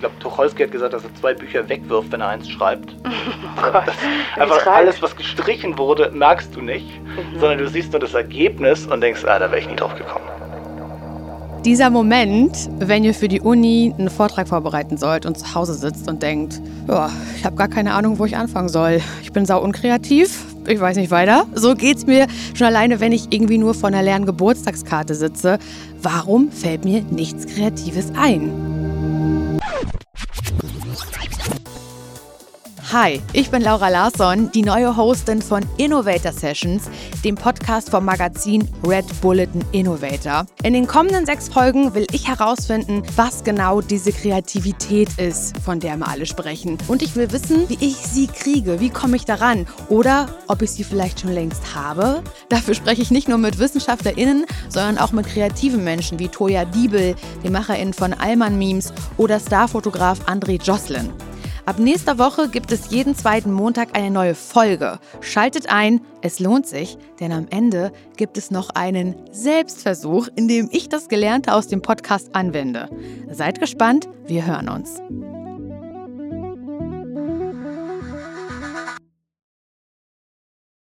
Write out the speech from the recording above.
Ich glaube, Tucholsky hat gesagt, dass er zwei Bücher wegwirft, wenn er eins schreibt. Oh Gott. einfach alles, was gestrichen wurde, merkst du nicht, mhm. sondern du siehst nur das Ergebnis und denkst, ah, da wäre ich nie drauf gekommen. Dieser Moment, wenn ihr für die Uni einen Vortrag vorbereiten sollt und zu Hause sitzt und denkt, ja, ich habe gar keine Ahnung, wo ich anfangen soll. Ich bin sau unkreativ, ich weiß nicht weiter. So geht's mir schon alleine, wenn ich irgendwie nur vor einer leeren Geburtstagskarte sitze. Warum fällt mir nichts Kreatives ein? Hi, ich bin Laura Larsson, die neue Hostin von Innovator Sessions, dem Podcast vom Magazin Red Bulletin Innovator. In den kommenden sechs Folgen will ich herausfinden, was genau diese Kreativität ist, von der wir alle sprechen. Und ich will wissen, wie ich sie kriege, wie komme ich daran oder ob ich sie vielleicht schon längst habe. Dafür spreche ich nicht nur mit WissenschaftlerInnen, sondern auch mit kreativen Menschen wie Toya Diebel, den MacherInnen von Allmann Memes oder Starfotograf André Jocelyn. Ab nächster Woche gibt es jeden zweiten Montag eine neue Folge. Schaltet ein, es lohnt sich, denn am Ende gibt es noch einen Selbstversuch, in dem ich das Gelernte aus dem Podcast anwende. Seid gespannt, wir hören uns.